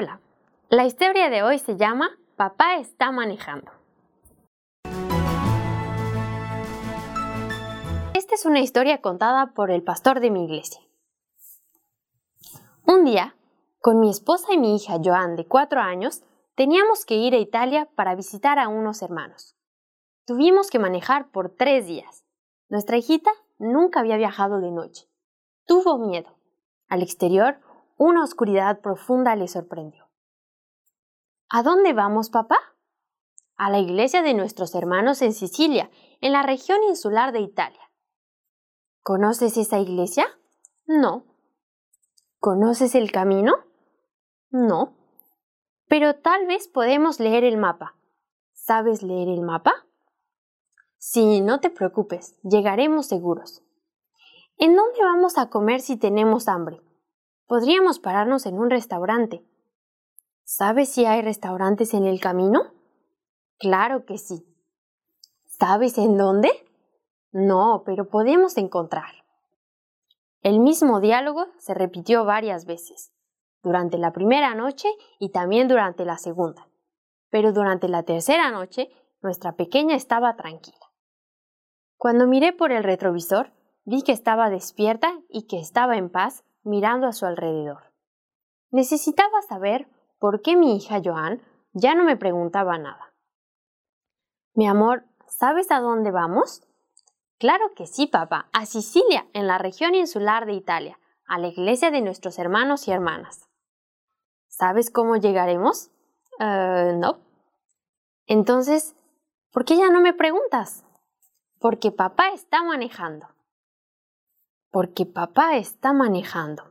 Hola, la historia de hoy se llama Papá está manejando. Esta es una historia contada por el pastor de mi iglesia. Un día, con mi esposa y mi hija Joan de cuatro años, teníamos que ir a Italia para visitar a unos hermanos. Tuvimos que manejar por tres días. Nuestra hijita nunca había viajado de noche. Tuvo miedo. Al exterior, una oscuridad profunda le sorprendió. ¿A dónde vamos, papá? A la iglesia de nuestros hermanos en Sicilia, en la región insular de Italia. ¿Conoces esa iglesia? No. ¿Conoces el camino? No. Pero tal vez podemos leer el mapa. ¿Sabes leer el mapa? Sí, no te preocupes, llegaremos seguros. ¿En dónde vamos a comer si tenemos hambre? Podríamos pararnos en un restaurante. ¿Sabes si hay restaurantes en el camino? Claro que sí. ¿Sabes en dónde? No, pero podemos encontrar. El mismo diálogo se repitió varias veces, durante la primera noche y también durante la segunda. Pero durante la tercera noche, nuestra pequeña estaba tranquila. Cuando miré por el retrovisor, vi que estaba despierta y que estaba en paz mirando a su alrededor. Necesitaba saber por qué mi hija Joan ya no me preguntaba nada. Mi amor, ¿sabes a dónde vamos? Claro que sí, papá, a Sicilia, en la región insular de Italia, a la iglesia de nuestros hermanos y hermanas. ¿Sabes cómo llegaremos? Eh, no. Entonces, ¿por qué ya no me preguntas? Porque papá está manejando porque papá está manejando.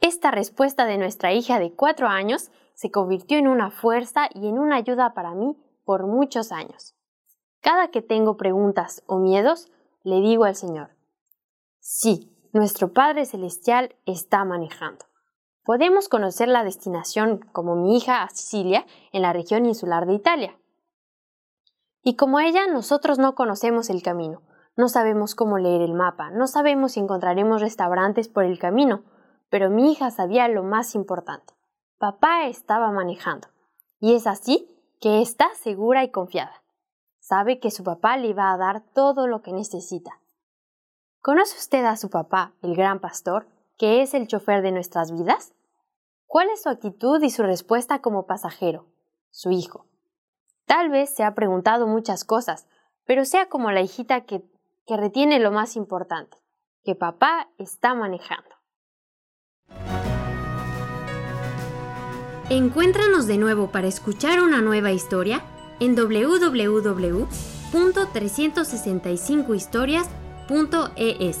Esta respuesta de nuestra hija de cuatro años se convirtió en una fuerza y en una ayuda para mí por muchos años. Cada que tengo preguntas o miedos, le digo al Señor, sí, nuestro Padre Celestial está manejando. Podemos conocer la destinación como mi hija a Sicilia en la región insular de Italia. Y como ella, nosotros no conocemos el camino, no sabemos cómo leer el mapa, no sabemos si encontraremos restaurantes por el camino, pero mi hija sabía lo más importante. Papá estaba manejando. Y es así que está segura y confiada. Sabe que su papá le va a dar todo lo que necesita. ¿Conoce usted a su papá, el gran pastor, que es el chofer de nuestras vidas? ¿Cuál es su actitud y su respuesta como pasajero? Su hijo. Tal vez se ha preguntado muchas cosas, pero sea como la hijita que que retiene lo más importante, que papá está manejando. Encuéntranos de nuevo para escuchar una nueva historia en www.365historias.es.